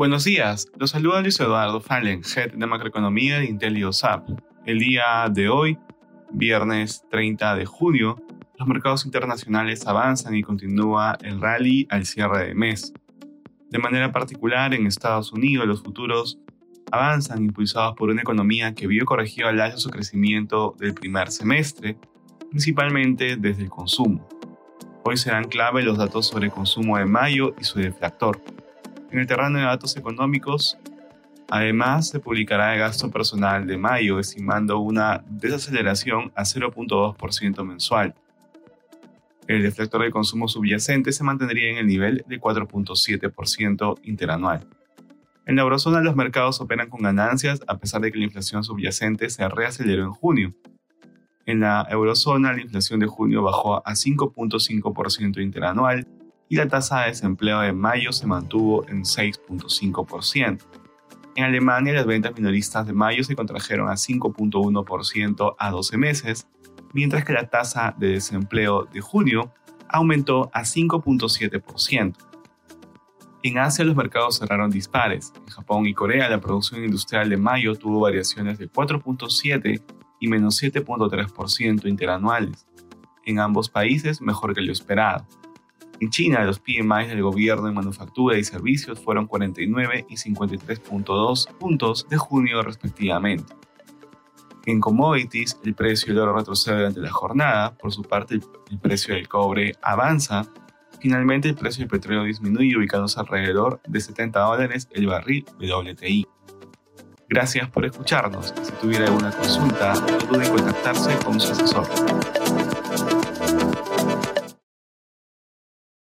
Buenos días, los saluda Luis Eduardo Fallen, Head de Macroeconomía de IntelioSAP. El día de hoy, viernes 30 de junio, los mercados internacionales avanzan y continúa el rally al cierre de mes. De manera particular, en Estados Unidos los futuros avanzan impulsados por una economía que vio corregido al alza su crecimiento del primer semestre, principalmente desde el consumo. Hoy serán clave los datos sobre consumo de mayo y su deflactor. En el terreno de datos económicos, además se publicará el gasto personal de mayo, estimando una desaceleración a 0.2% mensual. El deflactor de consumo subyacente se mantendría en el nivel de 4.7% interanual. En la eurozona los mercados operan con ganancias a pesar de que la inflación subyacente se reaceleró en junio. En la eurozona la inflación de junio bajó a 5.5% interanual y la tasa de desempleo de mayo se mantuvo en 6.5%. En Alemania las ventas minoristas de mayo se contrajeron a 5.1% a 12 meses, mientras que la tasa de desempleo de junio aumentó a 5.7%. En Asia los mercados cerraron dispares. En Japón y Corea la producción industrial de mayo tuvo variaciones de 4.7 y menos 7.3% interanuales. En ambos países mejor que lo esperado. En China los PMI del gobierno en manufactura y servicios fueron 49 y 53.2 puntos de junio respectivamente. En commodities, el precio del oro retrocede durante la jornada, por su parte el precio del cobre avanza Finalmente, el precio del petróleo disminuye, ubicándose alrededor de 70 dólares el barril WTI. Gracias por escucharnos. Si tuviera alguna consulta, no dude en contactarse con su asesor.